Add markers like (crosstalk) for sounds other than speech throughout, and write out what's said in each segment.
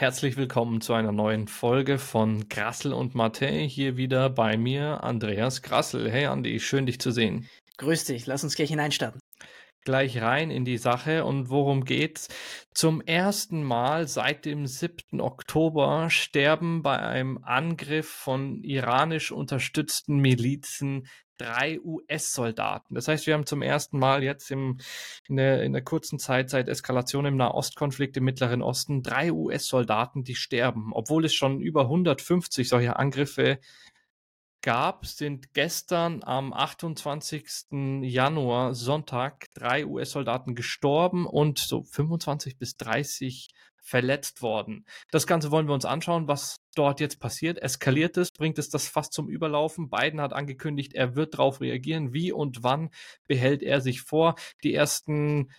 Herzlich willkommen zu einer neuen Folge von Grassel und Martin. Hier wieder bei mir Andreas Grassel. Hey Andi, schön dich zu sehen. Grüß dich, lass uns gleich hineinstarten. Gleich rein in die Sache und worum geht's? Zum ersten Mal seit dem 7. Oktober sterben bei einem Angriff von iranisch unterstützten Milizen drei US-Soldaten. Das heißt, wir haben zum ersten Mal jetzt im, in, der, in der kurzen Zeit seit Eskalation im Nahostkonflikt im Mittleren Osten drei US-Soldaten, die sterben. Obwohl es schon über 150 solcher Angriffe gab, sind gestern am 28. Januar Sonntag drei US-Soldaten gestorben und so 25 bis 30 verletzt worden. Das Ganze wollen wir uns anschauen, was dort jetzt passiert. Eskaliert es? Bringt es das fast zum Überlaufen? Biden hat angekündigt, er wird darauf reagieren. Wie und wann behält er sich vor? Die ersten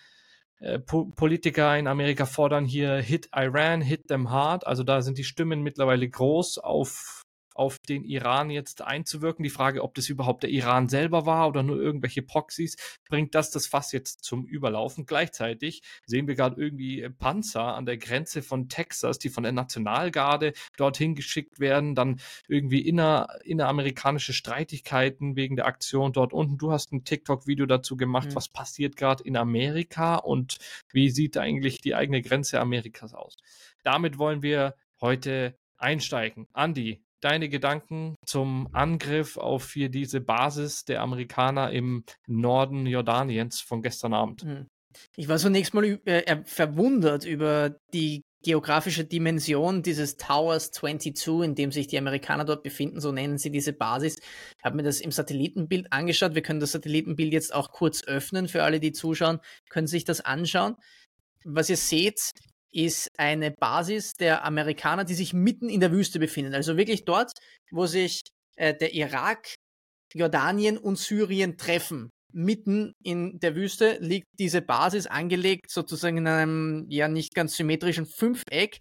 äh, Politiker in Amerika fordern hier Hit Iran, Hit them hard. Also da sind die Stimmen mittlerweile groß auf auf den Iran jetzt einzuwirken. Die Frage, ob das überhaupt der Iran selber war oder nur irgendwelche Proxys, bringt das das Fass jetzt zum Überlaufen. Gleichzeitig sehen wir gerade irgendwie Panzer an der Grenze von Texas, die von der Nationalgarde dorthin geschickt werden, dann irgendwie inner, inneramerikanische Streitigkeiten wegen der Aktion dort unten. Du hast ein TikTok-Video dazu gemacht, mhm. was passiert gerade in Amerika und wie sieht eigentlich die eigene Grenze Amerikas aus. Damit wollen wir heute einsteigen. Andi, deine Gedanken zum Angriff auf hier diese Basis der Amerikaner im Norden Jordaniens von gestern Abend? Hm. Ich war zunächst mal äh, verwundert über die geografische Dimension dieses Towers 22, in dem sich die Amerikaner dort befinden, so nennen sie diese Basis. Ich habe mir das im Satellitenbild angeschaut. Wir können das Satellitenbild jetzt auch kurz öffnen für alle, die zuschauen, können sich das anschauen. Was ihr seht, ist eine Basis der Amerikaner, die sich mitten in der Wüste befinden. Also wirklich dort, wo sich äh, der Irak, Jordanien und Syrien treffen. Mitten in der Wüste liegt diese Basis angelegt, sozusagen in einem ja nicht ganz symmetrischen Fünfeck.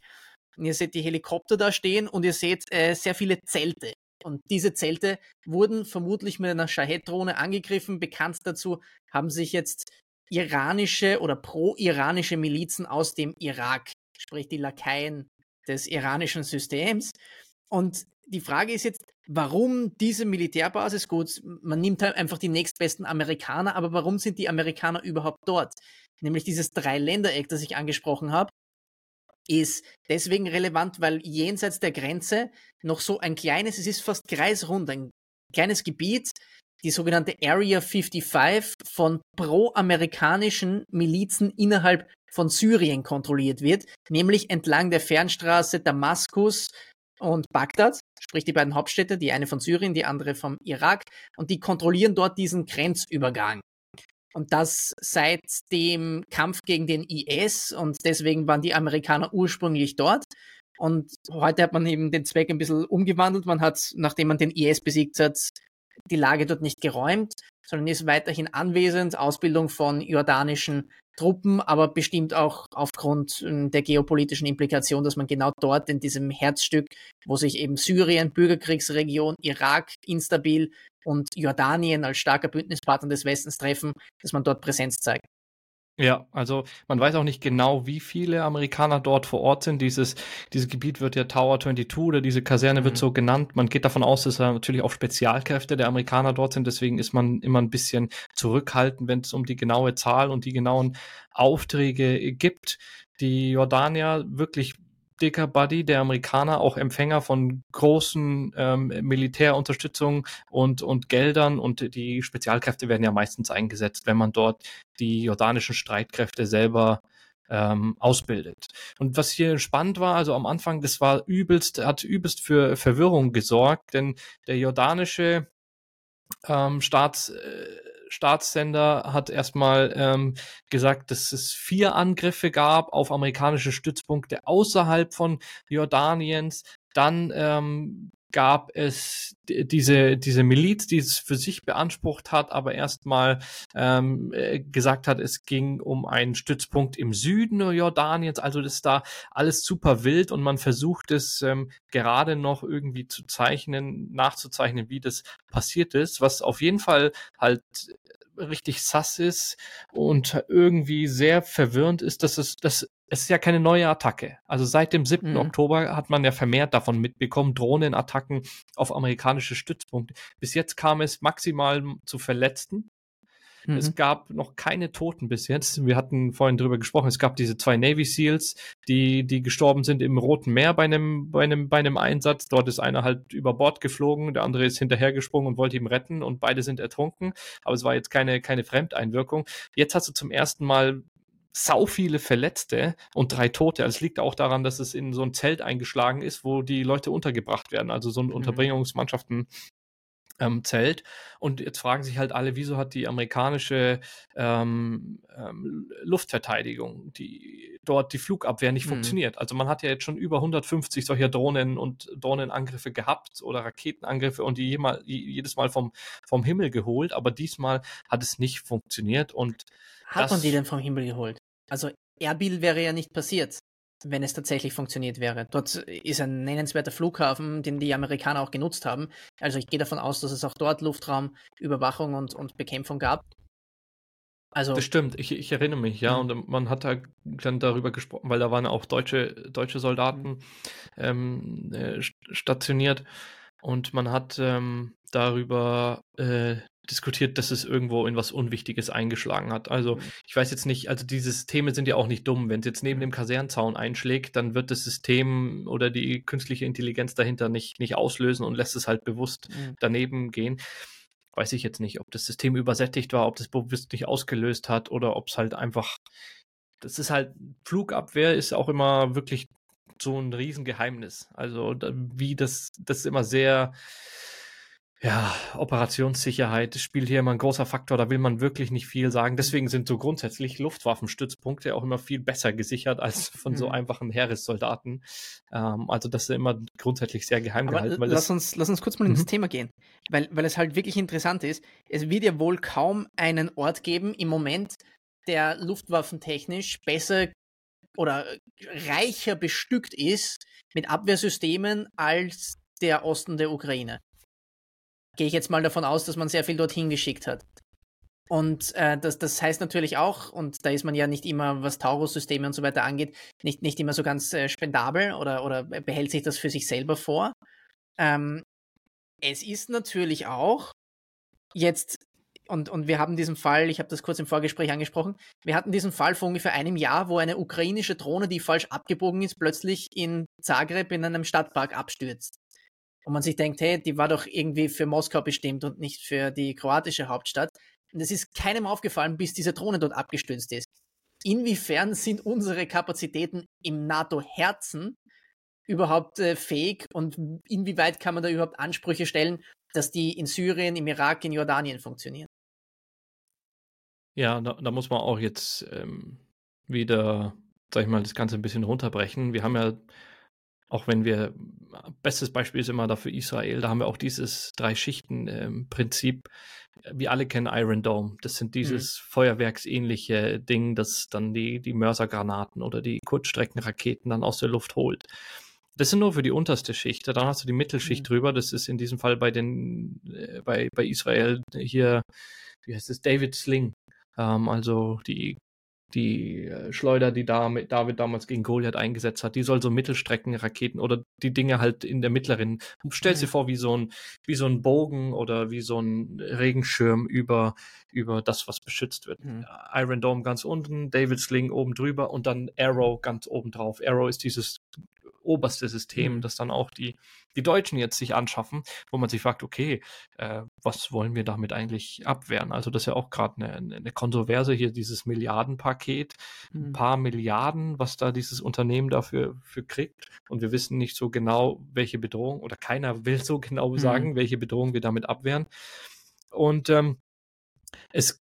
Und ihr seht die Helikopter da stehen und ihr seht äh, sehr viele Zelte. Und diese Zelte wurden vermutlich mit einer Shahed-Drohne angegriffen. Bekannt dazu haben sich jetzt iranische oder pro-iranische Milizen aus dem Irak, sprich die Lakaien des iranischen Systems. Und die Frage ist jetzt, warum diese Militärbasis? Gut, man nimmt halt einfach die nächstbesten Amerikaner, aber warum sind die Amerikaner überhaupt dort? Nämlich dieses Dreiländereck, das ich angesprochen habe, ist deswegen relevant, weil jenseits der Grenze noch so ein kleines, es ist fast kreisrund, ein kleines Gebiet die sogenannte Area 55 von pro-amerikanischen Milizen innerhalb von Syrien kontrolliert wird, nämlich entlang der Fernstraße Damaskus und Bagdad, sprich die beiden Hauptstädte, die eine von Syrien, die andere vom Irak, und die kontrollieren dort diesen Grenzübergang. Und das seit dem Kampf gegen den IS und deswegen waren die Amerikaner ursprünglich dort. Und heute hat man eben den Zweck ein bisschen umgewandelt. Man hat, nachdem man den IS besiegt hat, die Lage dort nicht geräumt, sondern ist weiterhin anwesend, Ausbildung von jordanischen Truppen, aber bestimmt auch aufgrund ähm, der geopolitischen Implikation, dass man genau dort in diesem Herzstück, wo sich eben Syrien, Bürgerkriegsregion, Irak instabil und Jordanien als starker Bündnispartner des Westens treffen, dass man dort Präsenz zeigt. Ja, also man weiß auch nicht genau, wie viele Amerikaner dort vor Ort sind. Dieses, dieses Gebiet wird ja Tower 22 oder diese Kaserne mhm. wird so genannt. Man geht davon aus, dass da natürlich auch Spezialkräfte der Amerikaner dort sind. Deswegen ist man immer ein bisschen zurückhaltend, wenn es um die genaue Zahl und die genauen Aufträge gibt. Die Jordanier wirklich dicker Buddy der Amerikaner, auch Empfänger von großen ähm, Militärunterstützung und, und Geldern und die Spezialkräfte werden ja meistens eingesetzt, wenn man dort die jordanischen Streitkräfte selber ähm, ausbildet. Und was hier spannend war, also am Anfang, das war übelst, hat übelst für Verwirrung gesorgt, denn der jordanische ähm, Staats äh, Staatssender hat erstmal ähm, gesagt, dass es vier Angriffe gab auf amerikanische Stützpunkte außerhalb von Jordaniens. Dann ähm, gab es diese, diese Miliz, die es für sich beansprucht hat, aber erstmal ähm, äh, gesagt hat, es ging um einen Stützpunkt im Süden Jordaniens. Also das ist da alles super wild und man versucht es ähm, gerade noch irgendwie zu zeichnen, nachzuzeichnen, wie das passiert ist. Was auf jeden Fall halt richtig sass ist und irgendwie sehr verwirrend ist, dass es, dass es ist ja keine neue Attacke. Also seit dem 7. Mhm. Oktober hat man ja vermehrt davon mitbekommen, Drohnenattacken auf amerikanische Stützpunkte. Bis jetzt kam es maximal zu Verletzten. Mhm. Es gab noch keine Toten bis jetzt. Wir hatten vorhin drüber gesprochen. Es gab diese zwei Navy Seals, die, die gestorben sind im Roten Meer bei einem, bei einem, bei einem Einsatz. Dort ist einer halt über Bord geflogen, der andere ist hinterhergesprungen und wollte ihn retten und beide sind ertrunken. Aber es war jetzt keine, keine Fremdeinwirkung. Jetzt hast du zum ersten Mal sau viele Verletzte und drei Tote. Also es liegt auch daran, dass es in so ein Zelt eingeschlagen ist, wo die Leute untergebracht werden. Also so ein mhm. Unterbringungsmannschaften ähm, Zelt. Und jetzt fragen sich halt alle, wieso hat die amerikanische ähm, ähm, Luftverteidigung, die dort die Flugabwehr nicht mhm. funktioniert. Also man hat ja jetzt schon über 150 solcher Drohnen und Drohnenangriffe gehabt oder Raketenangriffe und die jemal, jedes Mal vom, vom Himmel geholt, aber diesmal hat es nicht funktioniert und hat man die denn vom Himmel geholt? Also Erbil wäre ja nicht passiert wenn es tatsächlich funktioniert wäre. Dort ist ein nennenswerter Flughafen, den die Amerikaner auch genutzt haben. Also ich gehe davon aus, dass es auch dort Luftraumüberwachung und, und Bekämpfung gab. Also, das stimmt, ich, ich erinnere mich, ja, mhm. und man hat da dann darüber gesprochen, weil da waren auch deutsche, deutsche Soldaten mhm. ähm, äh, stationiert und man hat ähm, darüber äh, diskutiert, dass es irgendwo in was Unwichtiges eingeschlagen hat. Also mhm. ich weiß jetzt nicht, also die Systeme sind ja auch nicht dumm. Wenn es jetzt neben dem Kasernzaun einschlägt, dann wird das System oder die künstliche Intelligenz dahinter nicht, nicht auslösen und lässt es halt bewusst mhm. daneben gehen. Weiß ich jetzt nicht, ob das System übersättigt war, ob das bewusst nicht ausgelöst hat oder ob es halt einfach, das ist halt, Flugabwehr ist auch immer wirklich so ein Riesengeheimnis. Also wie das, das ist immer sehr, ja, Operationssicherheit spielt hier immer ein großer Faktor, da will man wirklich nicht viel sagen. Deswegen sind so grundsätzlich Luftwaffenstützpunkte auch immer viel besser gesichert als von so mhm. einfachen Heeressoldaten. Ähm, also das ist immer grundsätzlich sehr geheim Aber gehalten. lass, uns, lass uns kurz mal ins mhm. Thema gehen, weil, weil es halt wirklich interessant ist. Es wird ja wohl kaum einen Ort geben im Moment, der luftwaffentechnisch besser oder reicher bestückt ist mit Abwehrsystemen als der Osten der Ukraine gehe ich jetzt mal davon aus, dass man sehr viel dorthin geschickt hat. Und äh, das, das heißt natürlich auch, und da ist man ja nicht immer, was Taurus-Systeme und so weiter angeht, nicht, nicht immer so ganz äh, spendabel oder, oder behält sich das für sich selber vor. Ähm, es ist natürlich auch jetzt, und, und wir haben diesen Fall, ich habe das kurz im Vorgespräch angesprochen, wir hatten diesen Fall vor ungefähr einem Jahr, wo eine ukrainische Drohne, die falsch abgebogen ist, plötzlich in Zagreb in einem Stadtpark abstürzt und man sich denkt, hey, die war doch irgendwie für Moskau bestimmt und nicht für die kroatische Hauptstadt. Und es ist keinem aufgefallen, bis diese Drohne dort abgestürzt ist. Inwiefern sind unsere Kapazitäten im NATO-Herzen überhaupt äh, fähig und inwieweit kann man da überhaupt Ansprüche stellen, dass die in Syrien, im Irak, in Jordanien funktionieren? Ja, da, da muss man auch jetzt ähm, wieder, sag ich mal, das Ganze ein bisschen runterbrechen. Wir haben ja auch wenn wir, bestes Beispiel ist immer dafür Israel, da haben wir auch dieses Drei-Schichten-Prinzip. Ähm, wir alle kennen Iron Dome. Das sind dieses mhm. feuerwerksähnliche Ding, das dann die, die Mörsergranaten oder die Kurzstreckenraketen dann aus der Luft holt. Das sind nur für die unterste Schicht. Dann hast du die Mittelschicht mhm. drüber. Das ist in diesem Fall bei den, äh, bei, bei Israel hier, wie heißt es, David Sling. Ähm, also die die äh, Schleuder, die David damals gegen Goliath eingesetzt hat, die soll so Mittelstreckenraketen oder die Dinge halt in der mittleren. Stell dir vor, wie so ein, wie so ein Bogen oder wie so ein Regenschirm über, über das, was beschützt wird. Mhm. Iron Dome ganz unten, David Sling oben drüber und dann Arrow ganz oben drauf. Arrow ist dieses oberste System, mhm. das dann auch die, die Deutschen jetzt sich anschaffen, wo man sich fragt, okay, äh, was wollen wir damit eigentlich abwehren? Also das ist ja auch gerade eine, eine Kontroverse hier, dieses Milliardenpaket, mhm. ein paar Milliarden, was da dieses Unternehmen dafür für kriegt. Und wir wissen nicht so genau, welche Bedrohung, oder keiner will so genau mhm. sagen, welche Bedrohung wir damit abwehren. Und ähm, es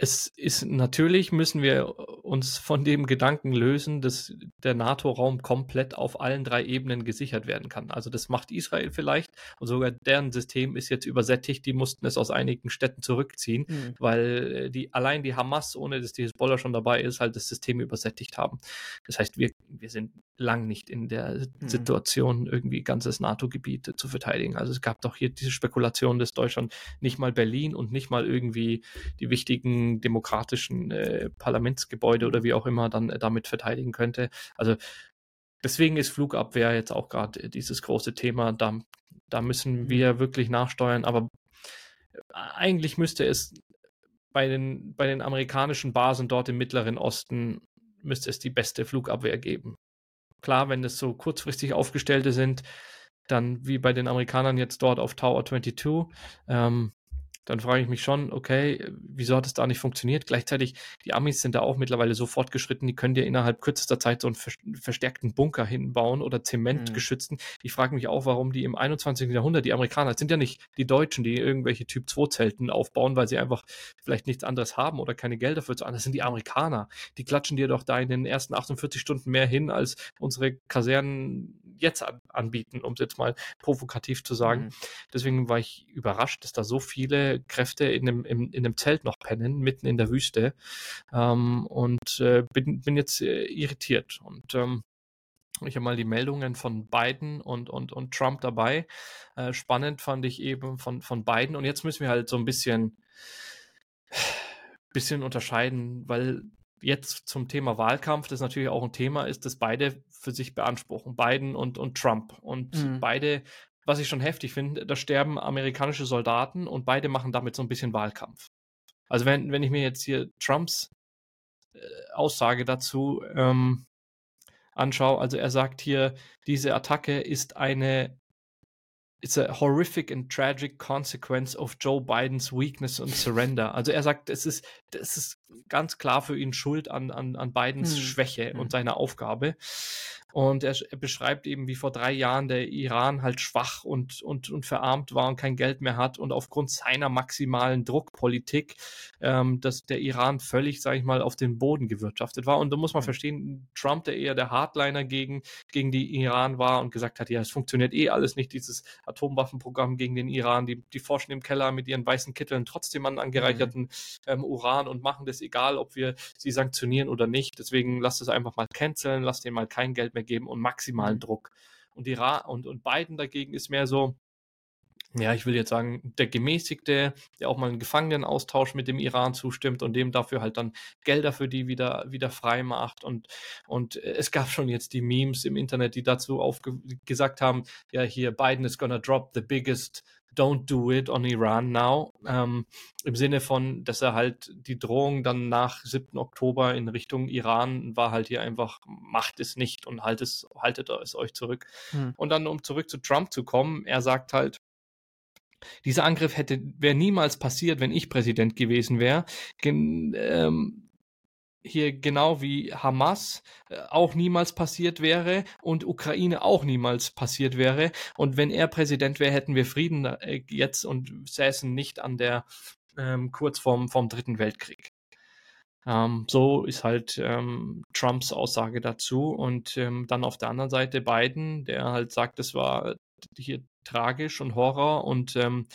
es ist natürlich, müssen wir uns von dem Gedanken lösen, dass der NATO-Raum komplett auf allen drei Ebenen gesichert werden kann. Also das macht Israel vielleicht und sogar deren System ist jetzt übersättigt. Die mussten es aus einigen Städten zurückziehen, mhm. weil äh, die allein die Hamas, ohne dass die Hezbollah schon dabei ist, halt das System übersättigt haben. Das heißt, wir, wir sind lang nicht in der mhm. Situation, irgendwie ganzes NATO-Gebiet zu verteidigen. Also es gab doch hier diese Spekulation, dass Deutschland nicht mal Berlin und nicht mal irgendwie die wichtigen demokratischen äh, Parlamentsgebäude oder wie auch immer dann äh, damit verteidigen könnte. Also deswegen ist Flugabwehr jetzt auch gerade dieses große Thema. Da, da müssen mhm. wir wirklich nachsteuern. Aber äh, eigentlich müsste es bei den, bei den amerikanischen Basen dort im Mittleren Osten müsste es die beste Flugabwehr geben. Klar, wenn es so kurzfristig aufgestellte sind, dann wie bei den Amerikanern jetzt dort auf Tower 22, ähm, dann frage ich mich schon, okay, wieso hat es da nicht funktioniert? Gleichzeitig, die Amis sind da auch mittlerweile so fortgeschritten, die können dir innerhalb kürzester Zeit so einen verstärkten Bunker hinbauen oder zementgeschützten. Mhm. Ich frage mich auch, warum die im 21. Jahrhundert, die Amerikaner, sind ja nicht die Deutschen, die irgendwelche Typ 2 Zelten aufbauen, weil sie einfach vielleicht nichts anderes haben oder keine Gelder für zu Das sind die Amerikaner. Die klatschen dir doch da in den ersten 48 Stunden mehr hin, als unsere Kasernen jetzt anbieten, um es jetzt mal provokativ zu sagen. Mhm. Deswegen war ich überrascht, dass da so viele Kräfte in einem, in, in einem Zelt noch pennen, mitten in der Wüste. Ähm, und äh, bin, bin jetzt äh, irritiert. Und ähm, ich habe mal die Meldungen von Biden und, und, und Trump dabei. Äh, spannend fand ich eben von, von Biden. Und jetzt müssen wir halt so ein bisschen, bisschen unterscheiden, weil jetzt zum Thema Wahlkampf, das natürlich auch ein Thema ist, das beide für sich beanspruchen, Biden und, und Trump. Und mhm. beide, was ich schon heftig finde, da sterben amerikanische Soldaten und beide machen damit so ein bisschen Wahlkampf. Also wenn, wenn ich mir jetzt hier Trumps äh, Aussage dazu ähm, anschaue, also er sagt hier, diese Attacke ist eine It's a horrific and tragic consequence of Joe Bidens weakness and surrender. Also er sagt, es ist, es ist ganz klar für ihn Schuld an, an, an Bidens hm. Schwäche hm. und seiner Aufgabe. Und er, er, beschreibt eben, wie vor drei Jahren der Iran halt schwach und, und, und verarmt war und kein Geld mehr hat und aufgrund seiner maximalen Druckpolitik, ähm, dass der Iran völlig, sage ich mal, auf den Boden gewirtschaftet war. Und da muss man hm. verstehen, Trump, der eher der Hardliner gegen, gegen die Iran war und gesagt hat, ja, es funktioniert eh alles nicht, dieses Atomwaffenprogramm gegen den Iran, die, die forschen im Keller mit ihren weißen Kitteln trotzdem an angereicherten mhm. ähm, Uran und machen das egal, ob wir sie sanktionieren oder nicht. Deswegen lasst es einfach mal canceln, lasst denen mal kein Geld mehr geben und maximalen mhm. Druck. Und, die Ra und, und Biden dagegen ist mehr so, ja, ich will jetzt sagen, der Gemäßigte, der auch mal einen Gefangenenaustausch mit dem Iran zustimmt und dem dafür halt dann Gelder für die wieder, wieder frei macht. Und, und es gab schon jetzt die Memes im Internet, die dazu gesagt haben, ja, hier, Biden is gonna drop the biggest don't do it on Iran now. Ähm, Im Sinne von, dass er halt die Drohung dann nach 7. Oktober in Richtung Iran war halt hier einfach, macht es nicht und halt es, haltet es euch zurück. Hm. Und dann, um zurück zu Trump zu kommen, er sagt halt, dieser Angriff hätte, wäre niemals passiert, wenn ich Präsident gewesen wäre. Ähm, hier genau wie Hamas äh, auch niemals passiert wäre und Ukraine auch niemals passiert wäre. Und wenn er Präsident wäre, hätten wir Frieden äh, jetzt und säßen nicht an der ähm, kurz vorm, vorm Dritten Weltkrieg. Ähm, so ist halt ähm, Trumps Aussage dazu. Und ähm, dann auf der anderen Seite Biden, der halt sagt, es war hier tragisch und Horror und ähm,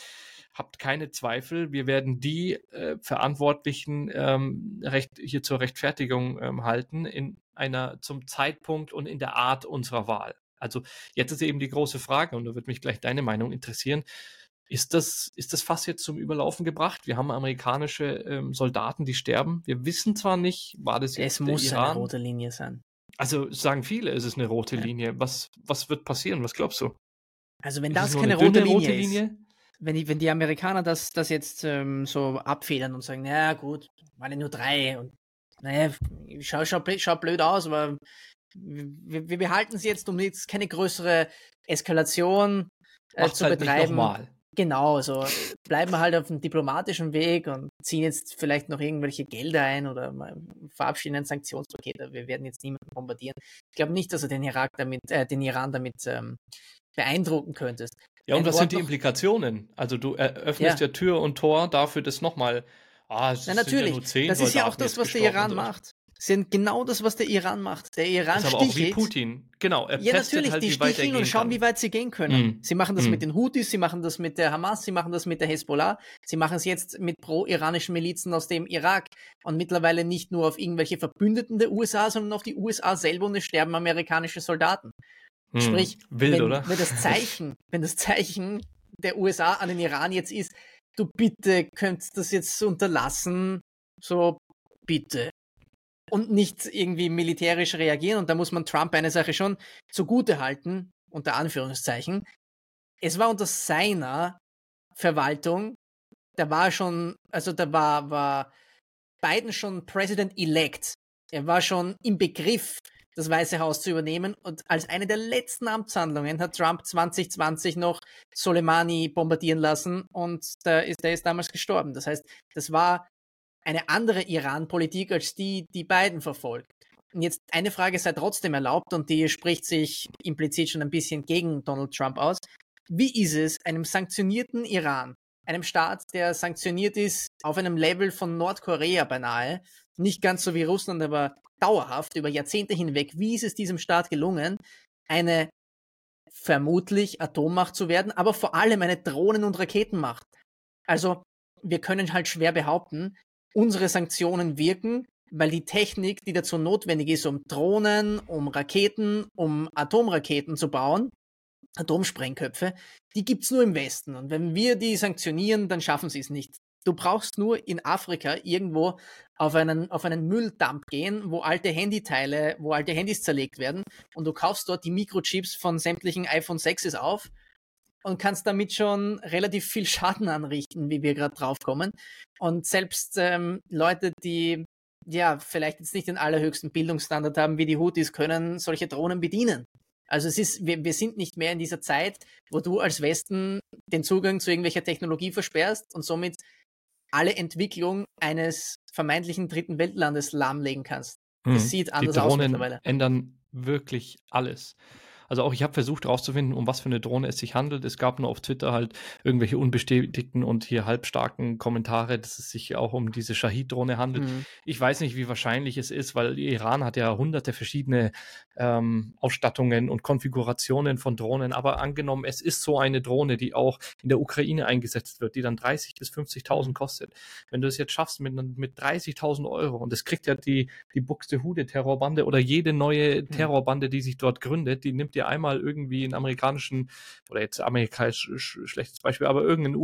habt keine Zweifel, wir werden die äh, Verantwortlichen ähm, recht, hier zur Rechtfertigung ähm, halten in einer zum Zeitpunkt und in der Art unserer Wahl. Also jetzt ist eben die große Frage, und da wird mich gleich deine Meinung interessieren. Ist das, ist das Fass jetzt zum Überlaufen gebracht? Wir haben amerikanische ähm, Soldaten, die sterben. Wir wissen zwar nicht, war das jetzt Es muss Iran? eine rote Linie sein. Also sagen viele, es ist eine rote ja. Linie. Was, was wird passieren? Was glaubst du? Also wenn ist das keine rote Linie, rote Linie, ist, wenn die, wenn die Amerikaner das, das jetzt ähm, so abfedern und sagen, naja gut, waren ja nur drei und naja, schau, schau, schau blöd aus, aber wir, wir behalten sie jetzt, um jetzt keine größere Eskalation äh, zu halt betreiben. Genau, so bleiben wir halt auf dem diplomatischen Weg und ziehen jetzt vielleicht noch irgendwelche Gelder ein oder verabschieden ein Sanktionspaket. Wir werden jetzt niemanden bombardieren. Ich glaube nicht, dass du den Irak damit, äh, den Iran damit ähm, beeindrucken könntest. Ja, und was sind die Implikationen? Also du eröffnest ja. ja Tür und Tor dafür, dass nochmal, ah, es Na, natürlich. Ja 10, das ist ja auch das, was der Iran macht. sind genau das, was der Iran macht. Der Iran ist aber stichelt. auch wie Putin. Genau, er ja, natürlich, halt, die sticheln und schauen, kann. wie weit sie gehen können. Mm. Sie machen das mm. mit den Houthis, sie machen das mit der Hamas, sie machen das mit der Hezbollah, sie machen es jetzt mit pro-iranischen Milizen aus dem Irak und mittlerweile nicht nur auf irgendwelche Verbündeten der USA, sondern auf die USA selber und es sterben amerikanische Soldaten. Mm. Sprich, Wild, wenn, wenn das (laughs) Zeichen, wenn das Zeichen der USA an den Iran jetzt ist, du bitte könntest das jetzt unterlassen, so bitte und nicht irgendwie militärisch reagieren. Und da muss man Trump eine Sache schon zugute halten, unter Anführungszeichen. Es war unter seiner Verwaltung, da war schon, also da war, war Biden schon President-elect. Er war schon im Begriff, das Weiße Haus zu übernehmen. Und als eine der letzten Amtshandlungen hat Trump 2020 noch Soleimani bombardieren lassen und der ist, der ist damals gestorben. Das heißt, das war eine andere Iran-Politik als die, die Biden verfolgt. Und jetzt eine Frage sei trotzdem erlaubt und die spricht sich implizit schon ein bisschen gegen Donald Trump aus. Wie ist es, einem sanktionierten Iran, einem Staat, der sanktioniert ist auf einem Level von Nordkorea beinahe, nicht ganz so wie Russland, aber dauerhaft über Jahrzehnte hinweg, wie ist es diesem Staat gelungen, eine vermutlich Atommacht zu werden, aber vor allem eine Drohnen- und Raketenmacht? Also wir können halt schwer behaupten, unsere Sanktionen wirken, weil die Technik, die dazu notwendig ist, um Drohnen, um Raketen, um Atomraketen zu bauen, Atomsprengköpfe, die gibt's nur im Westen. Und wenn wir die sanktionieren, dann schaffen sie es nicht. Du brauchst nur in Afrika irgendwo auf einen, auf einen Mülldump gehen, wo alte Handyteile, wo alte Handys zerlegt werden und du kaufst dort die Mikrochips von sämtlichen iPhone 6s auf und kannst damit schon relativ viel (laughs) Schaden anrichten, wie wir gerade draufkommen. Und selbst ähm, Leute, die ja vielleicht jetzt nicht den allerhöchsten Bildungsstandard haben wie die Houthis, können solche Drohnen bedienen. Also es ist, wir, wir sind nicht mehr in dieser Zeit, wo du als Westen den Zugang zu irgendwelcher Technologie versperrst und somit alle Entwicklung eines vermeintlichen dritten Weltlandes lahmlegen kannst. Hm. Es sieht anders die Drohnen aus mittlerweile. ändern wirklich alles. Also auch ich habe versucht herauszufinden, um was für eine Drohne es sich handelt. Es gab nur auf Twitter halt irgendwelche unbestätigten und hier halbstarken Kommentare, dass es sich auch um diese Shahid-Drohne handelt. Mhm. Ich weiß nicht, wie wahrscheinlich es ist, weil Iran hat ja hunderte verschiedene ähm, Ausstattungen und Konfigurationen von Drohnen. Aber angenommen, es ist so eine Drohne, die auch in der Ukraine eingesetzt wird, die dann 30.000 bis 50.000 kostet. Wenn du es jetzt schaffst mit, mit 30.000 Euro und das kriegt ja die, die Buxtehude-Terrorbande oder jede neue mhm. Terrorbande, die sich dort gründet, die nimmt dir einmal irgendwie einen amerikanischen, oder jetzt amerikanisch schlechtes Beispiel, aber irgendein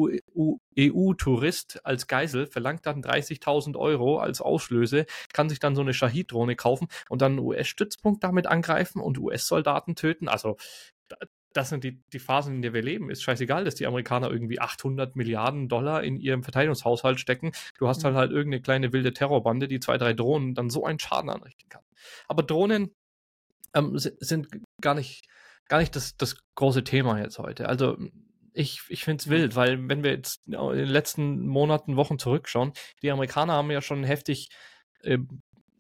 EU-Tourist als Geisel verlangt dann 30.000 Euro als Auslöse, kann sich dann so eine Shahid-Drohne kaufen und dann einen US-Stützpunkt damit angreifen und US-Soldaten töten. Also das sind die, die Phasen, in der wir leben. Ist scheißegal, dass die Amerikaner irgendwie 800 Milliarden Dollar in ihrem Verteidigungshaushalt stecken. Du hast halt halt irgendeine kleine wilde Terrorbande, die zwei, drei Drohnen dann so einen Schaden anrichten kann. Aber Drohnen ähm, sind gar nicht, gar nicht das, das große Thema jetzt heute. Also ich, ich finde es mhm. wild, weil wenn wir jetzt in den letzten Monaten, Wochen zurückschauen, die Amerikaner haben ja schon heftig äh,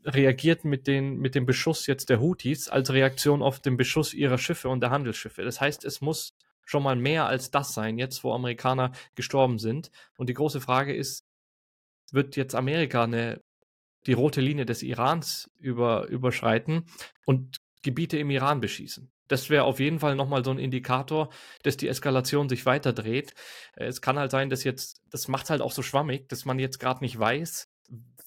reagiert mit, den, mit dem Beschuss jetzt der Houthis als Reaktion auf den Beschuss ihrer Schiffe und der Handelsschiffe. Das heißt, es muss schon mal mehr als das sein, jetzt wo Amerikaner gestorben sind. Und die große Frage ist, wird jetzt Amerika eine, die rote Linie des Irans über, überschreiten und Gebiete im Iran beschießen. Das wäre auf jeden Fall nochmal so ein Indikator, dass die Eskalation sich weiter dreht. Äh, es kann halt sein, dass jetzt, das macht halt auch so schwammig, dass man jetzt gerade nicht weiß,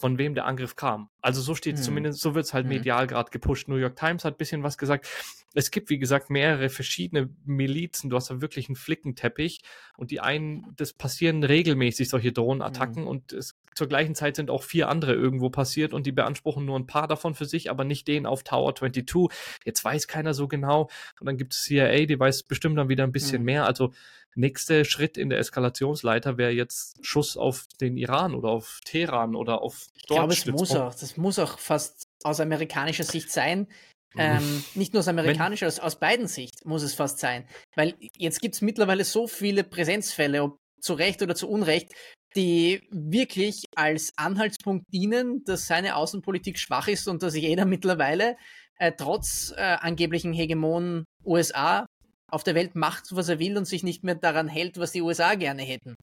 von wem der Angriff kam. Also so steht es mhm. zumindest, so wird es halt mhm. medial gerade gepusht. New York Times hat ein bisschen was gesagt. Es gibt, wie gesagt, mehrere verschiedene Milizen. Du hast da wirklich einen Flickenteppich und die einen, das passieren regelmäßig solche Drohnenattacken mhm. und es, zur gleichen Zeit sind auch vier andere irgendwo passiert und die beanspruchen nur ein paar davon für sich, aber nicht den auf Tower 22. Jetzt weiß keiner so genau und dann gibt es CIA, die weiß bestimmt dann wieder ein bisschen mhm. mehr. Also nächste Schritt in der Eskalationsleiter wäre jetzt Schuss auf den Iran oder auf Teheran oder auf. Ich glaube, es muss auch, das muss auch fast aus amerikanischer Sicht sein. Ähm, nicht nur aus amerikanischer, aus, aus beiden Sicht muss es fast sein. Weil jetzt gibt es mittlerweile so viele Präsenzfälle, ob zu Recht oder zu Unrecht, die wirklich als Anhaltspunkt dienen, dass seine Außenpolitik schwach ist und dass jeder mittlerweile äh, trotz äh, angeblichen Hegemon USA auf der Welt macht, was er will und sich nicht mehr daran hält, was die USA gerne hätten.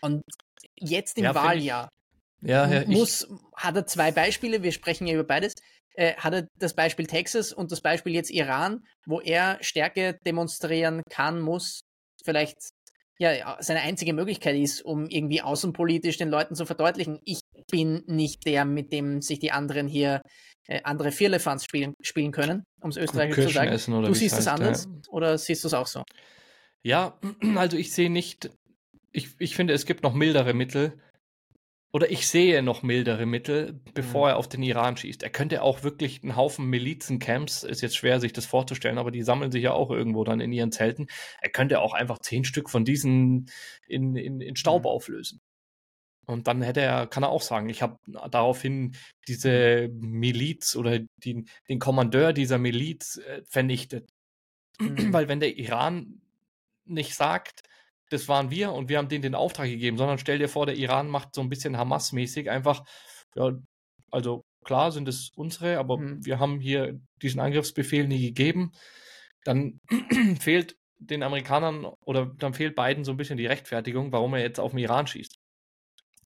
Und jetzt im ja, Wahljahr, Ja, ja, muss, hat er zwei Beispiele, wir sprechen ja über beides. Äh, hat er das Beispiel Texas und das Beispiel jetzt Iran, wo er Stärke demonstrieren kann, muss, vielleicht ja seine einzige Möglichkeit ist, um irgendwie außenpolitisch den Leuten zu verdeutlichen, ich bin nicht der, mit dem sich die anderen hier äh, andere Vierlefanz spielen, spielen können, um es österreichisch zu sagen. du siehst es anders ja. oder siehst du es auch so? Ja, (clears throat) also ich sehe nicht, ich, ich finde, es gibt noch mildere Mittel, oder ich sehe noch mildere Mittel, bevor mhm. er auf den Iran schießt. Er könnte auch wirklich einen Haufen Milizencamps, ist jetzt schwer sich das vorzustellen, aber die sammeln sich ja auch irgendwo dann in ihren Zelten. Er könnte auch einfach zehn Stück von diesen in, in, in Staub mhm. auflösen. Und dann hätte er, kann er auch sagen, ich habe daraufhin diese Miliz oder die, den Kommandeur dieser Miliz äh, vernichtet. Mhm. (clears throat) Weil wenn der Iran nicht sagt, das waren wir und wir haben denen den Auftrag gegeben, sondern stell dir vor, der Iran macht so ein bisschen Hamas-mäßig einfach, ja, also klar sind es unsere, aber mhm. wir haben hier diesen Angriffsbefehl nie gegeben. Dann (clears throat) fehlt den Amerikanern oder dann fehlt beiden so ein bisschen die Rechtfertigung, warum er jetzt auf den Iran schießt.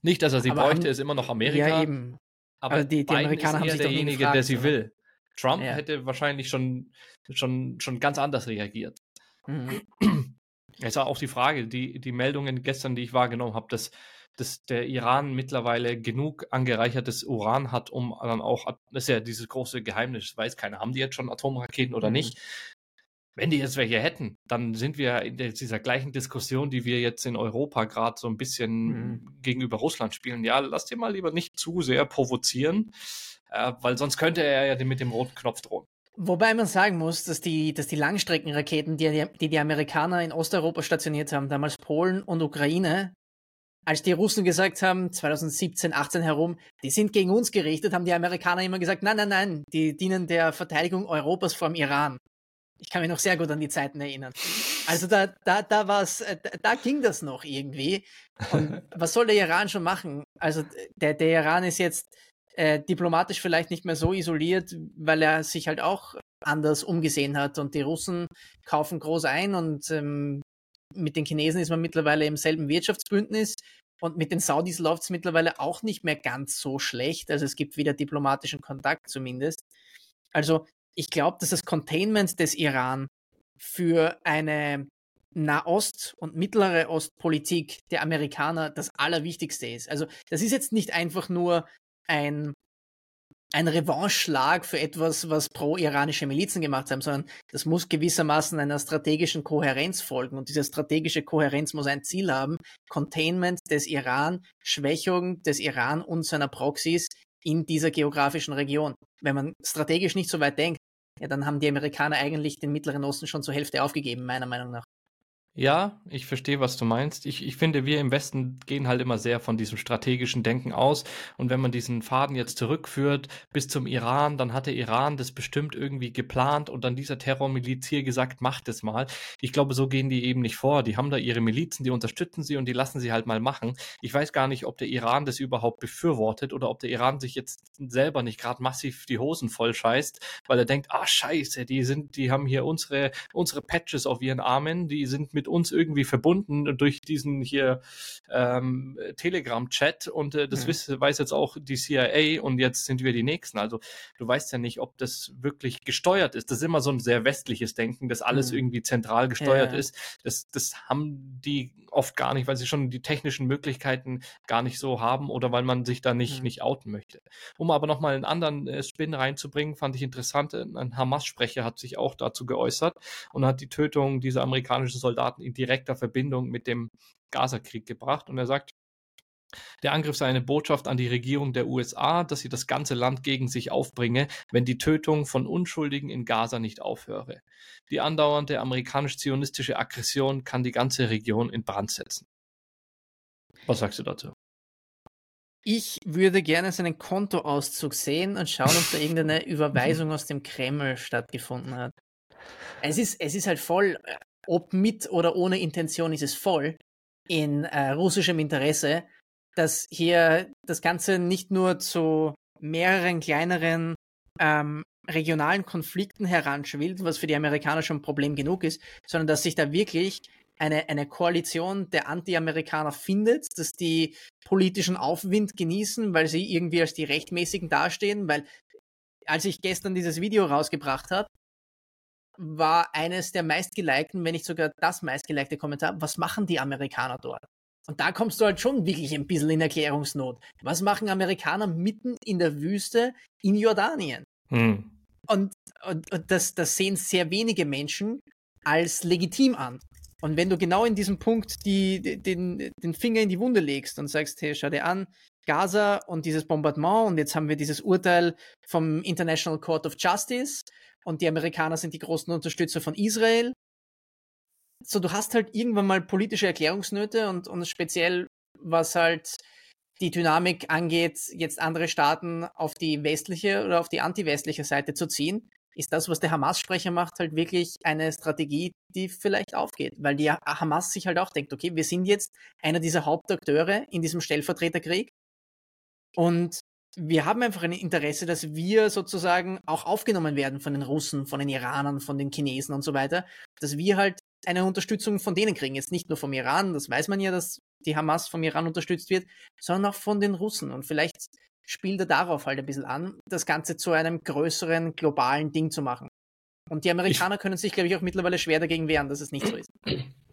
Nicht, dass er sie aber bräuchte, ist immer noch Amerika. Ja, eben. Aber also die, die Amerikaner haben sich derjenige, gefragt, der sie oder? will. Trump ja. hätte wahrscheinlich schon, schon, schon ganz anders reagiert. Mhm. Es war auch die Frage, die, die Meldungen gestern, die ich wahrgenommen habe, dass, dass der Iran mittlerweile genug angereichertes Uran hat, um dann auch, das ist ja dieses große Geheimnis, weiß keiner, haben die jetzt schon Atomraketen oder mhm. nicht? Wenn die jetzt welche hätten, dann sind wir in dieser gleichen Diskussion, die wir jetzt in Europa gerade so ein bisschen mhm. gegenüber Russland spielen. Ja, lass dir mal lieber nicht zu sehr provozieren, äh, weil sonst könnte er ja mit dem roten Knopf drohen. Wobei man sagen muss, dass die, dass die Langstreckenraketen, die, die die Amerikaner in Osteuropa stationiert haben, damals Polen und Ukraine, als die Russen gesagt haben, 2017, 18 herum, die sind gegen uns gerichtet, haben die Amerikaner immer gesagt, nein, nein, nein, die dienen der Verteidigung Europas vor dem Iran. Ich kann mich noch sehr gut an die Zeiten erinnern. Also da, da, da war's, äh, da, ging das noch irgendwie. Und was soll der Iran schon machen? Also der, der Iran ist jetzt äh, diplomatisch vielleicht nicht mehr so isoliert, weil er sich halt auch anders umgesehen hat und die Russen kaufen groß ein und ähm, mit den Chinesen ist man mittlerweile im selben Wirtschaftsbündnis und mit den Saudis läuft es mittlerweile auch nicht mehr ganz so schlecht. Also es gibt wieder diplomatischen Kontakt zumindest. Also ich glaube, dass das Containment des Iran für eine Nahost- und Mittlere Ostpolitik der Amerikaner das Allerwichtigste ist. Also das ist jetzt nicht einfach nur ein, ein Revanche-Schlag für etwas, was pro-iranische Milizen gemacht haben, sondern das muss gewissermaßen einer strategischen Kohärenz folgen. Und diese strategische Kohärenz muss ein Ziel haben, Containment des Iran, Schwächung des Iran und seiner Proxys in dieser geografischen Region. Wenn man strategisch nicht so weit denkt, ja, dann haben die Amerikaner eigentlich den Mittleren Osten schon zur Hälfte aufgegeben, meiner Meinung nach. Ja, ich verstehe, was du meinst. Ich, ich finde, wir im Westen gehen halt immer sehr von diesem strategischen Denken aus. Und wenn man diesen Faden jetzt zurückführt bis zum Iran, dann hat der Iran das bestimmt irgendwie geplant und dann dieser Terrormiliz hier gesagt, macht es mal. Ich glaube, so gehen die eben nicht vor. Die haben da ihre Milizen, die unterstützen sie und die lassen sie halt mal machen. Ich weiß gar nicht, ob der Iran das überhaupt befürwortet oder ob der Iran sich jetzt selber nicht gerade massiv die Hosen voll scheißt, weil er denkt, ah scheiße, die sind, die haben hier unsere, unsere Patches auf ihren Armen, die sind mit uns irgendwie verbunden durch diesen hier ähm, Telegram-Chat und äh, das mhm. weiß, weiß jetzt auch die CIA und jetzt sind wir die Nächsten. Also du weißt ja nicht, ob das wirklich gesteuert ist. Das ist immer so ein sehr westliches Denken, dass alles mhm. irgendwie zentral gesteuert ja. ist. Das, das haben die oft gar nicht, weil sie schon die technischen Möglichkeiten gar nicht so haben oder weil man sich da nicht, mhm. nicht outen möchte. Um aber nochmal einen anderen äh, Spin reinzubringen, fand ich interessant, ein Hamas-Sprecher hat sich auch dazu geäußert und hat die Tötung dieser amerikanischen Soldaten in direkter Verbindung mit dem Gaza-Krieg gebracht und er sagt, der Angriff sei eine Botschaft an die Regierung der USA, dass sie das ganze Land gegen sich aufbringe, wenn die Tötung von Unschuldigen in Gaza nicht aufhöre. Die andauernde amerikanisch-zionistische Aggression kann die ganze Region in Brand setzen. Was sagst du dazu? Ich würde gerne seinen Kontoauszug sehen und schauen, ob da irgendeine (laughs) Überweisung aus dem Kreml stattgefunden hat. Es ist, es ist halt voll, äh, ob mit oder ohne Intention ist es voll in äh, russischem Interesse, dass hier das Ganze nicht nur zu mehreren kleineren ähm, regionalen Konflikten heranschwillt, was für die Amerikaner schon ein Problem genug ist, sondern dass sich da wirklich eine, eine Koalition der Anti-Amerikaner findet, dass die politischen Aufwind genießen, weil sie irgendwie als die Rechtmäßigen dastehen, weil als ich gestern dieses Video rausgebracht habe, war eines der meistgelikten, wenn nicht sogar das meistgelikte Kommentar, was machen die Amerikaner dort? Und da kommst du halt schon wirklich ein bisschen in Erklärungsnot. Was machen Amerikaner mitten in der Wüste in Jordanien? Hm. Und, und, und das, das sehen sehr wenige Menschen als legitim an. Und wenn du genau in diesem Punkt die, den, den Finger in die Wunde legst und sagst, hey, schau dir an, Gaza und dieses Bombardement und jetzt haben wir dieses Urteil vom International Court of Justice und die Amerikaner sind die großen Unterstützer von Israel. So, du hast halt irgendwann mal politische Erklärungsnöte und, und speziell was halt die Dynamik angeht, jetzt andere Staaten auf die westliche oder auf die anti-westliche Seite zu ziehen. Ist das, was der Hamas-Sprecher macht, halt wirklich eine Strategie, die vielleicht aufgeht, weil die Hamas sich halt auch denkt, okay, wir sind jetzt einer dieser Hauptakteure in diesem Stellvertreterkrieg. Und wir haben einfach ein Interesse, dass wir sozusagen auch aufgenommen werden von den Russen, von den Iranern, von den Chinesen und so weiter, dass wir halt eine Unterstützung von denen kriegen. Jetzt nicht nur vom Iran, das weiß man ja, dass die Hamas vom Iran unterstützt wird, sondern auch von den Russen. Und vielleicht spielt er darauf halt ein bisschen an, das Ganze zu einem größeren globalen Ding zu machen. Und die Amerikaner ich, können sich, glaube ich, auch mittlerweile schwer dagegen wehren, dass es nicht so ist. (clears throat)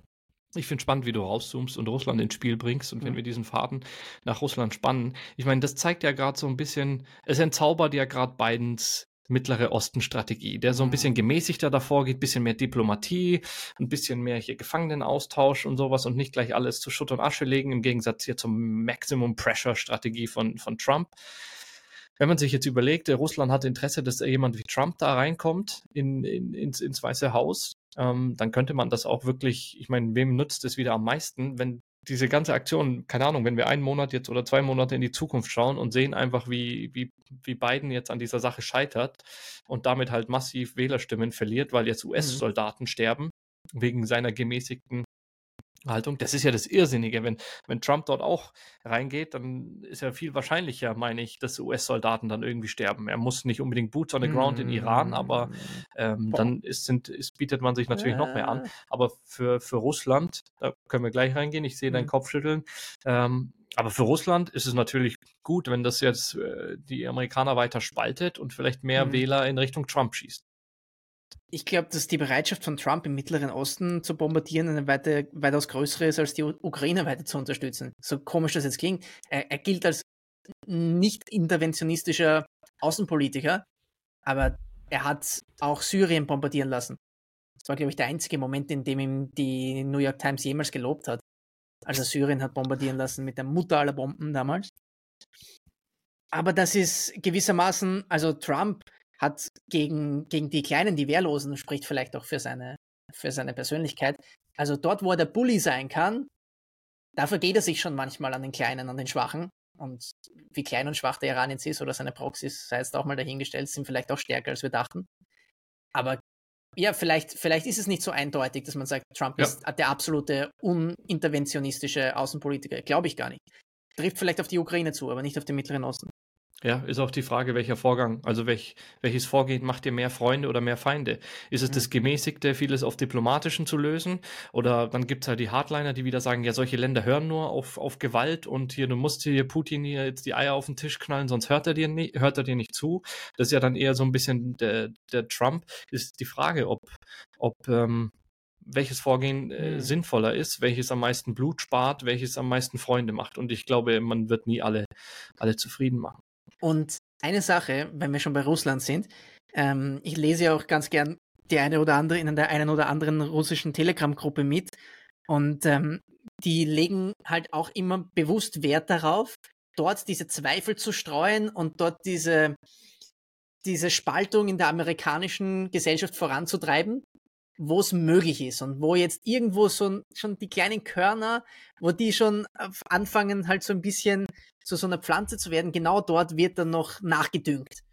Ich finde spannend, wie du rauszoomst und Russland ins Spiel bringst und mhm. wenn wir diesen Faden nach Russland spannen. Ich meine, das zeigt ja gerade so ein bisschen, es entzaubert ja gerade Bidens Mittlere Osten-Strategie, der so ein bisschen mhm. gemäßigter davor geht, bisschen mehr Diplomatie, ein bisschen mehr hier Gefangenenaustausch und sowas und nicht gleich alles zu Schutt und Asche legen, im Gegensatz hier zum Maximum Pressure-Strategie von, von Trump. Wenn man sich jetzt überlegt, Russland hat Interesse, dass jemand wie Trump da reinkommt in, in, ins, ins Weiße Haus, ähm, dann könnte man das auch wirklich, ich meine, wem nutzt es wieder am meisten, wenn diese ganze Aktion, keine Ahnung, wenn wir einen Monat jetzt oder zwei Monate in die Zukunft schauen und sehen einfach, wie, wie, wie Biden jetzt an dieser Sache scheitert und damit halt massiv Wählerstimmen verliert, weil jetzt US-Soldaten mhm. sterben wegen seiner gemäßigten Haltung. Das ist ja das Irrsinnige. Wenn, wenn Trump dort auch reingeht, dann ist ja viel wahrscheinlicher, meine ich, dass US-Soldaten dann irgendwie sterben. Er muss nicht unbedingt Boots on the Ground in Iran, aber mm. ähm, dann ist, sind, ist, bietet man sich natürlich noch mehr an. Aber für, für Russland, da können wir gleich reingehen, ich sehe deinen mhm. Kopf schütteln. Ähm, aber für Russland ist es natürlich gut, wenn das jetzt äh, die Amerikaner weiter spaltet und vielleicht mehr mhm. Wähler in Richtung Trump schießt ich glaube, dass die Bereitschaft von Trump im Mittleren Osten zu bombardieren eine weite, weitaus größere ist, als die Ukraine weiter zu unterstützen. So komisch das jetzt klingt. Er, er gilt als nicht interventionistischer Außenpolitiker, aber er hat auch Syrien bombardieren lassen. Das war, glaube ich, der einzige Moment, in dem ihm die New York Times jemals gelobt hat. Als er Syrien hat bombardieren lassen mit der Mutter aller Bomben damals. Aber das ist gewissermaßen, also Trump hat gegen, gegen die Kleinen, die Wehrlosen, spricht vielleicht auch für seine, für seine Persönlichkeit. Also dort, wo er der Bully sein kann, da vergeht er sich schon manchmal an den Kleinen, an den Schwachen. Und wie klein und schwach der Iran jetzt ist oder seine Proxys, sei jetzt auch mal dahingestellt, sind vielleicht auch stärker, als wir dachten. Aber ja, vielleicht, vielleicht ist es nicht so eindeutig, dass man sagt, Trump ja. ist der absolute uninterventionistische Außenpolitiker. Glaube ich gar nicht. Trifft vielleicht auf die Ukraine zu, aber nicht auf den Mittleren Osten. Ja, ist auch die Frage, welcher Vorgang, also welch, welches Vorgehen macht dir mehr Freunde oder mehr Feinde? Ist es mhm. das Gemäßigte, vieles auf Diplomatischen zu lösen? Oder dann gibt es halt die Hardliner, die wieder sagen, ja, solche Länder hören nur auf, auf Gewalt und hier, du musst hier Putin hier jetzt die Eier auf den Tisch knallen, sonst hört er dir, nie, hört er dir nicht zu. Das ist ja dann eher so ein bisschen der, der Trump. Ist die Frage, ob, ob ähm, welches Vorgehen äh, mhm. sinnvoller ist, welches am meisten Blut spart, welches am meisten Freunde macht. Und ich glaube, man wird nie alle, alle zufrieden machen. Und eine Sache, wenn wir schon bei Russland sind, ähm, ich lese ja auch ganz gern die eine oder andere in der einen oder anderen russischen Telegram-Gruppe mit. Und ähm, die legen halt auch immer bewusst Wert darauf, dort diese Zweifel zu streuen und dort diese, diese Spaltung in der amerikanischen Gesellschaft voranzutreiben, wo es möglich ist und wo jetzt irgendwo so schon die kleinen Körner, wo die schon anfangen halt so ein bisschen zu so einer Pflanze zu werden, genau dort wird dann noch nachgedüngt.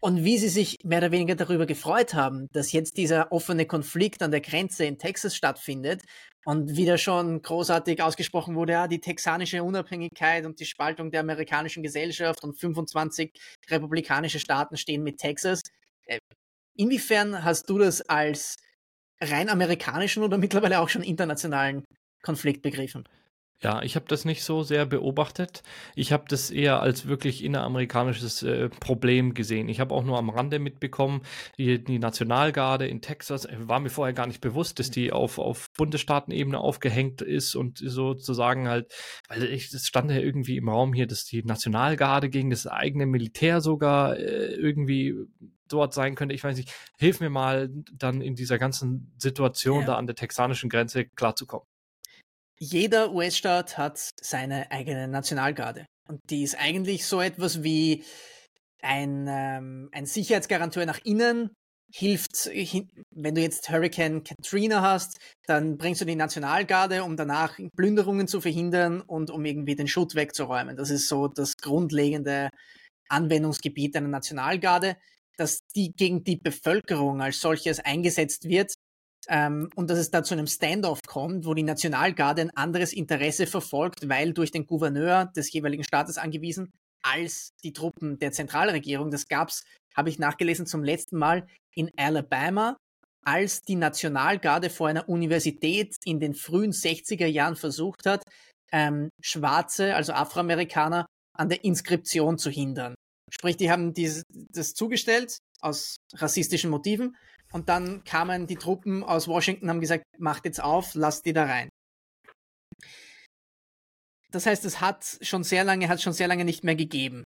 Und wie sie sich mehr oder weniger darüber gefreut haben, dass jetzt dieser offene Konflikt an der Grenze in Texas stattfindet und wieder schon großartig ausgesprochen wurde, ja, die texanische Unabhängigkeit und die Spaltung der amerikanischen Gesellschaft und 25 republikanische Staaten stehen mit Texas. Inwiefern hast du das als rein amerikanischen oder mittlerweile auch schon internationalen Konflikt begriffen? Ja, ich habe das nicht so sehr beobachtet. Ich habe das eher als wirklich inneramerikanisches äh, Problem gesehen. Ich habe auch nur am Rande mitbekommen, die, die Nationalgarde in Texas, äh, war mir vorher gar nicht bewusst, dass die auf, auf Bundesstaatenebene aufgehängt ist und sozusagen halt, weil ich, das stand ja irgendwie im Raum hier, dass die Nationalgarde gegen das eigene Militär sogar äh, irgendwie dort sein könnte. Ich weiß nicht, hilf mir mal dann in dieser ganzen Situation ja. da an der texanischen Grenze klarzukommen jeder US-Staat hat seine eigene Nationalgarde. Und die ist eigentlich so etwas wie ein, ähm, ein Sicherheitsgaranteur nach innen, hilft, wenn du jetzt Hurricane Katrina hast, dann bringst du die Nationalgarde, um danach Plünderungen zu verhindern und um irgendwie den Schutt wegzuräumen. Das ist so das grundlegende Anwendungsgebiet einer Nationalgarde, dass die gegen die Bevölkerung als solches eingesetzt wird, ähm, und dass es da zu einem Standoff kommt, wo die Nationalgarde ein anderes Interesse verfolgt, weil durch den Gouverneur des jeweiligen Staates angewiesen, als die Truppen der Zentralregierung. Das gab es, habe ich nachgelesen, zum letzten Mal in Alabama, als die Nationalgarde vor einer Universität in den frühen 60er Jahren versucht hat, ähm, Schwarze, also Afroamerikaner, an der Inskription zu hindern. Sprich, die haben dies, das zugestellt aus rassistischen Motiven und dann kamen die Truppen aus Washington, haben gesagt, macht jetzt auf, lasst die da rein. Das heißt, es hat schon sehr lange, hat schon sehr lange nicht mehr gegeben.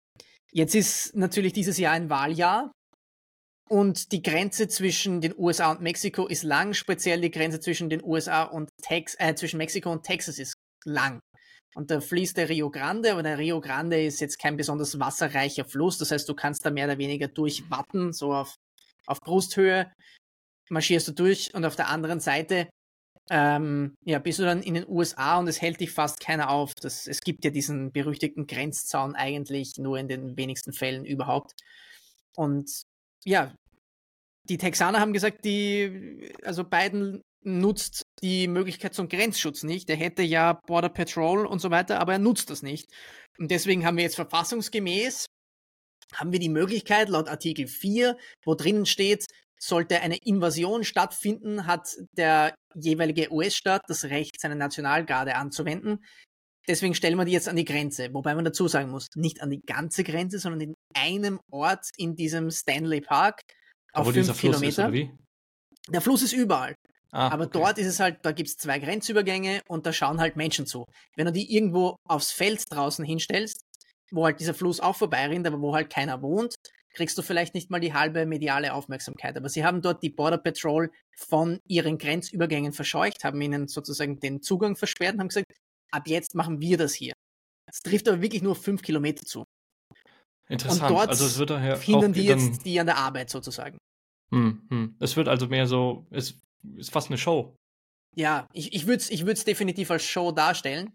Jetzt ist natürlich dieses Jahr ein Wahljahr und die Grenze zwischen den USA und Mexiko ist lang, speziell die Grenze zwischen den USA und Tex äh, zwischen Mexiko und Texas ist lang. Und da fließt der Rio Grande, aber der Rio Grande ist jetzt kein besonders wasserreicher Fluss. Das heißt, du kannst da mehr oder weniger durchwatten, so auf auf Brusthöhe marschierst du durch und auf der anderen Seite ähm, ja, bist du dann in den USA und es hält dich fast keiner auf. Das, es gibt ja diesen berüchtigten Grenzzaun eigentlich nur in den wenigsten Fällen überhaupt. Und ja, die Texaner haben gesagt, die, also Biden nutzt die Möglichkeit zum Grenzschutz nicht. Er hätte ja Border Patrol und so weiter, aber er nutzt das nicht. Und deswegen haben wir jetzt verfassungsgemäß haben wir die Möglichkeit, laut Artikel 4, wo drinnen steht, sollte eine Invasion stattfinden, hat der jeweilige US-Staat das Recht, seine Nationalgarde anzuwenden. Deswegen stellen wir die jetzt an die Grenze, wobei man dazu sagen muss, nicht an die ganze Grenze, sondern in einem Ort in diesem Stanley Park auf fünf Kilometer. Ist, der Fluss ist überall. Ah, aber okay. dort ist es halt, da gibt es zwei Grenzübergänge und da schauen halt Menschen zu. Wenn du die irgendwo aufs Feld draußen hinstellst, wo halt dieser Fluss auch vorbeirinnt, aber wo halt keiner wohnt, kriegst du vielleicht nicht mal die halbe mediale Aufmerksamkeit. Aber sie haben dort die Border Patrol von ihren Grenzübergängen verscheucht, haben ihnen sozusagen den Zugang versperrt und haben gesagt, ab jetzt machen wir das hier. Es trifft aber wirklich nur fünf Kilometer zu. Interessant. Und dort also es wird daher hindern die jetzt die an der Arbeit sozusagen. Hm, hm. Es wird also mehr so, es ist fast eine Show. Ja, ich, ich würde es ich definitiv als Show darstellen.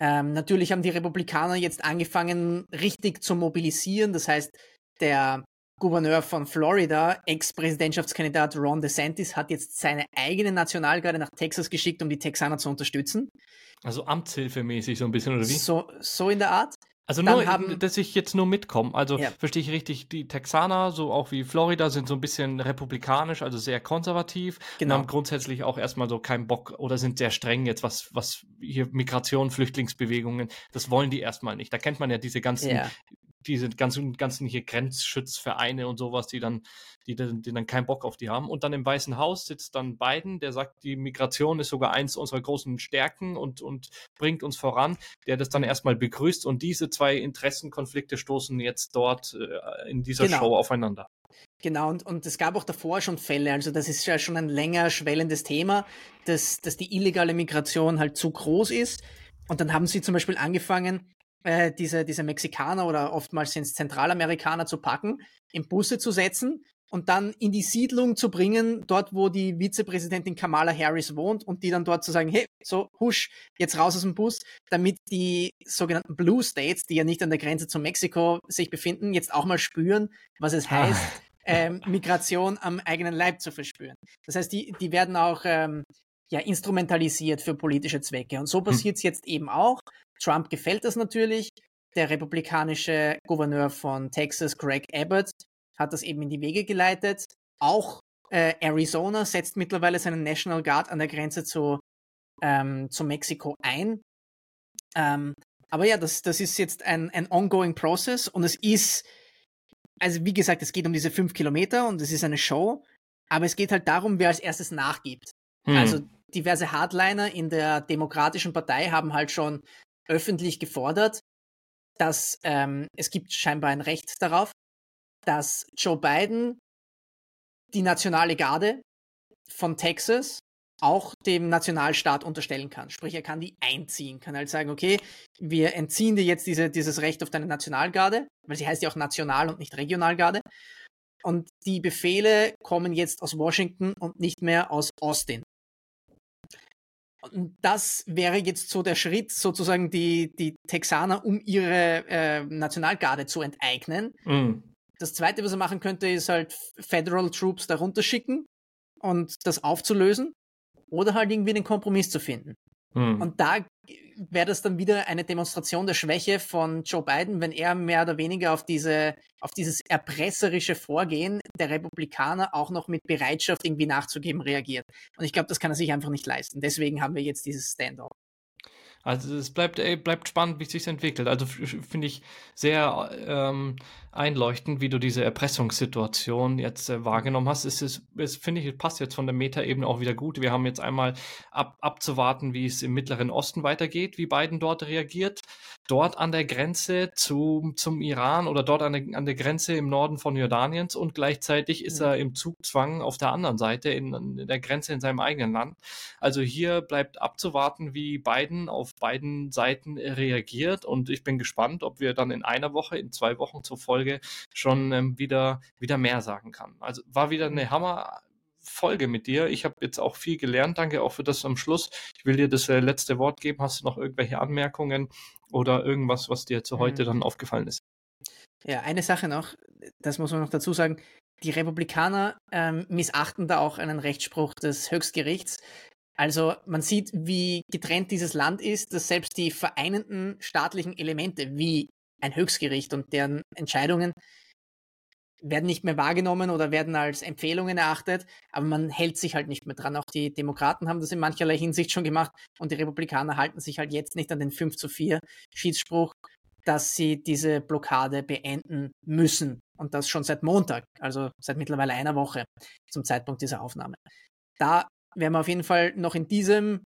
Ähm, natürlich haben die Republikaner jetzt angefangen, richtig zu mobilisieren. Das heißt, der Gouverneur von Florida, Ex-Präsidentschaftskandidat Ron DeSantis, hat jetzt seine eigene Nationalgarde nach Texas geschickt, um die Texaner zu unterstützen. Also amtshilfemäßig so ein bisschen, oder wie? So, so in der Art. Also nur, haben, dass ich jetzt nur mitkomme. Also ja. verstehe ich richtig, die Texaner, so auch wie Florida, sind so ein bisschen republikanisch, also sehr konservativ. Genau. Und haben grundsätzlich auch erstmal so keinen Bock oder sind sehr streng jetzt, was, was hier Migration, Flüchtlingsbewegungen, das wollen die erstmal nicht. Da kennt man ja diese ganzen ja diese ganzen, ganzen hier Grenzschutzvereine und sowas, die dann, die, die dann keinen Bock auf die haben. Und dann im Weißen Haus sitzt dann Biden, der sagt, die Migration ist sogar eins unserer großen Stärken und, und bringt uns voran, der das dann erstmal begrüßt. Und diese zwei Interessenkonflikte stoßen jetzt dort äh, in dieser genau. Show aufeinander. Genau, und, und es gab auch davor schon Fälle, also das ist ja schon ein länger schwellendes Thema, dass, dass die illegale Migration halt zu groß ist. Und dann haben sie zum Beispiel angefangen, äh, diese, diese Mexikaner oder oftmals sind es Zentralamerikaner zu packen, in Busse zu setzen und dann in die Siedlung zu bringen, dort wo die Vizepräsidentin Kamala Harris wohnt und die dann dort zu sagen, hey, so husch, jetzt raus aus dem Bus, damit die sogenannten Blue States, die ja nicht an der Grenze zu Mexiko sich befinden, jetzt auch mal spüren, was es ah. heißt, ähm, Migration am eigenen Leib zu verspüren. Das heißt, die, die werden auch ähm, ja, instrumentalisiert für politische Zwecke. Und so passiert es hm. jetzt eben auch. Trump gefällt das natürlich. Der republikanische Gouverneur von Texas, Greg Abbott, hat das eben in die Wege geleitet. Auch Äh, Arizona setzt mittlerweile seinen National Guard an der Grenze zu, ähm, zu Mexiko ein. Ähm, aber ja, das, das ist jetzt ein, ein ongoing Process und es ist, also wie gesagt, es geht um diese fünf Kilometer und es ist eine Show, aber es geht halt darum, wer als erstes nachgibt. Hm. Also diverse Hardliner in der Demokratischen Partei haben halt schon öffentlich gefordert, dass ähm, es gibt scheinbar ein Recht darauf, dass Joe Biden die nationale Garde von Texas auch dem Nationalstaat unterstellen kann. Sprich, er kann die einziehen, kann halt sagen, okay, wir entziehen dir jetzt diese, dieses Recht auf deine Nationalgarde, weil sie heißt ja auch National- und nicht Regionalgarde. Und die Befehle kommen jetzt aus Washington und nicht mehr aus Austin. Und das wäre jetzt so der Schritt, sozusagen die, die Texaner, um ihre äh, Nationalgarde zu enteignen. Mhm. Das Zweite, was er machen könnte, ist halt Federal Troops darunter schicken und das aufzulösen oder halt irgendwie einen Kompromiss zu finden. Mhm. Und da wäre das dann wieder eine Demonstration der Schwäche von Joe Biden, wenn er mehr oder weniger auf diese, auf dieses erpresserische Vorgehen der Republikaner auch noch mit Bereitschaft irgendwie nachzugeben reagiert. Und ich glaube, das kann er sich einfach nicht leisten. Deswegen haben wir jetzt dieses Standoff. Also es bleibt, ey, bleibt spannend, wie es sich entwickelt. Also finde ich sehr ähm, einleuchtend, wie du diese Erpressungssituation jetzt äh, wahrgenommen hast. Es ist, es finde ich, passt jetzt von der Metaebene auch wieder gut. Wir haben jetzt einmal ab, abzuwarten, wie es im Mittleren Osten weitergeht, wie Biden dort reagiert. Dort an der Grenze zu, zum Iran oder dort an der, an der Grenze im Norden von Jordaniens und gleichzeitig ist er im Zugzwang auf der anderen Seite, in, in der Grenze in seinem eigenen Land. Also hier bleibt abzuwarten, wie Biden auf beiden Seiten reagiert und ich bin gespannt, ob wir dann in einer Woche, in zwei Wochen zur Folge schon ähm, wieder, wieder mehr sagen kann. Also war wieder eine Hammer. Folge mit dir. Ich habe jetzt auch viel gelernt. Danke auch für das am Schluss. Ich will dir das äh, letzte Wort geben. Hast du noch irgendwelche Anmerkungen oder irgendwas, was dir zu mhm. heute dann aufgefallen ist? Ja, eine Sache noch, das muss man noch dazu sagen. Die Republikaner ähm, missachten da auch einen Rechtsspruch des Höchstgerichts. Also man sieht, wie getrennt dieses Land ist, dass selbst die vereinenden staatlichen Elemente wie ein Höchstgericht und deren Entscheidungen werden nicht mehr wahrgenommen oder werden als Empfehlungen erachtet, aber man hält sich halt nicht mehr dran. Auch die Demokraten haben das in mancherlei Hinsicht schon gemacht und die Republikaner halten sich halt jetzt nicht an den 5 zu 4 Schiedsspruch, dass sie diese Blockade beenden müssen. Und das schon seit Montag, also seit mittlerweile einer Woche zum Zeitpunkt dieser Aufnahme. Da werden wir auf jeden Fall noch in diesem,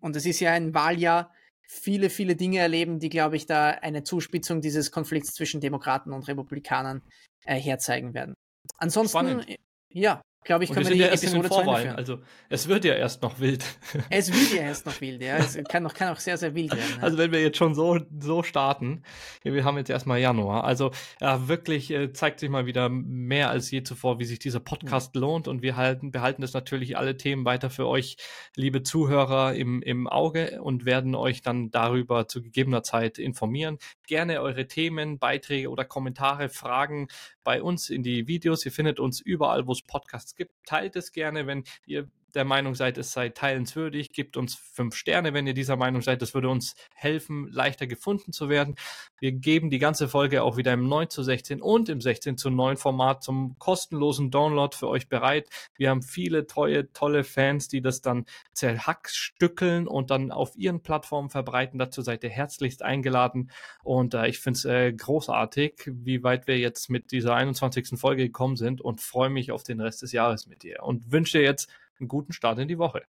und es ist ja ein Wahljahr, viele, viele Dinge erleben, die, glaube ich, da eine Zuspitzung dieses Konflikts zwischen Demokraten und Republikanern äh, herzeigen werden. Ansonsten, Spannend. ja, glaube ich, können wir, wir die ja Episode führen. Also es wird ja erst noch wild. (laughs) Es wird ja erst noch wild, ja. Es kann, noch, kann auch sehr, sehr wild werden. Ja. Also wenn wir jetzt schon so, so starten, wir haben jetzt erstmal Januar, also äh, wirklich äh, zeigt sich mal wieder mehr als je zuvor, wie sich dieser Podcast mhm. lohnt und wir halten, behalten das natürlich alle Themen weiter für euch, liebe Zuhörer, im, im Auge und werden euch dann darüber zu gegebener Zeit informieren. Gerne eure Themen, Beiträge oder Kommentare, Fragen bei uns in die Videos. Ihr findet uns überall, wo es Podcasts gibt. Teilt es gerne, wenn ihr der Meinung seid, es sei teilenswürdig, gebt uns fünf Sterne, wenn ihr dieser Meinung seid. Das würde uns helfen, leichter gefunden zu werden. Wir geben die ganze Folge auch wieder im 9 zu 16 und im 16 zu 9 Format zum kostenlosen Download für euch bereit. Wir haben viele treue, tolle Fans, die das dann zerhackstückeln und dann auf ihren Plattformen verbreiten. Dazu seid ihr herzlichst eingeladen. Und äh, ich finde es äh, großartig, wie weit wir jetzt mit dieser 21. Folge gekommen sind und freue mich auf den Rest des Jahres mit dir und wünsche dir jetzt einen guten Start in die Woche.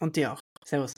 Und dir auch. Servus.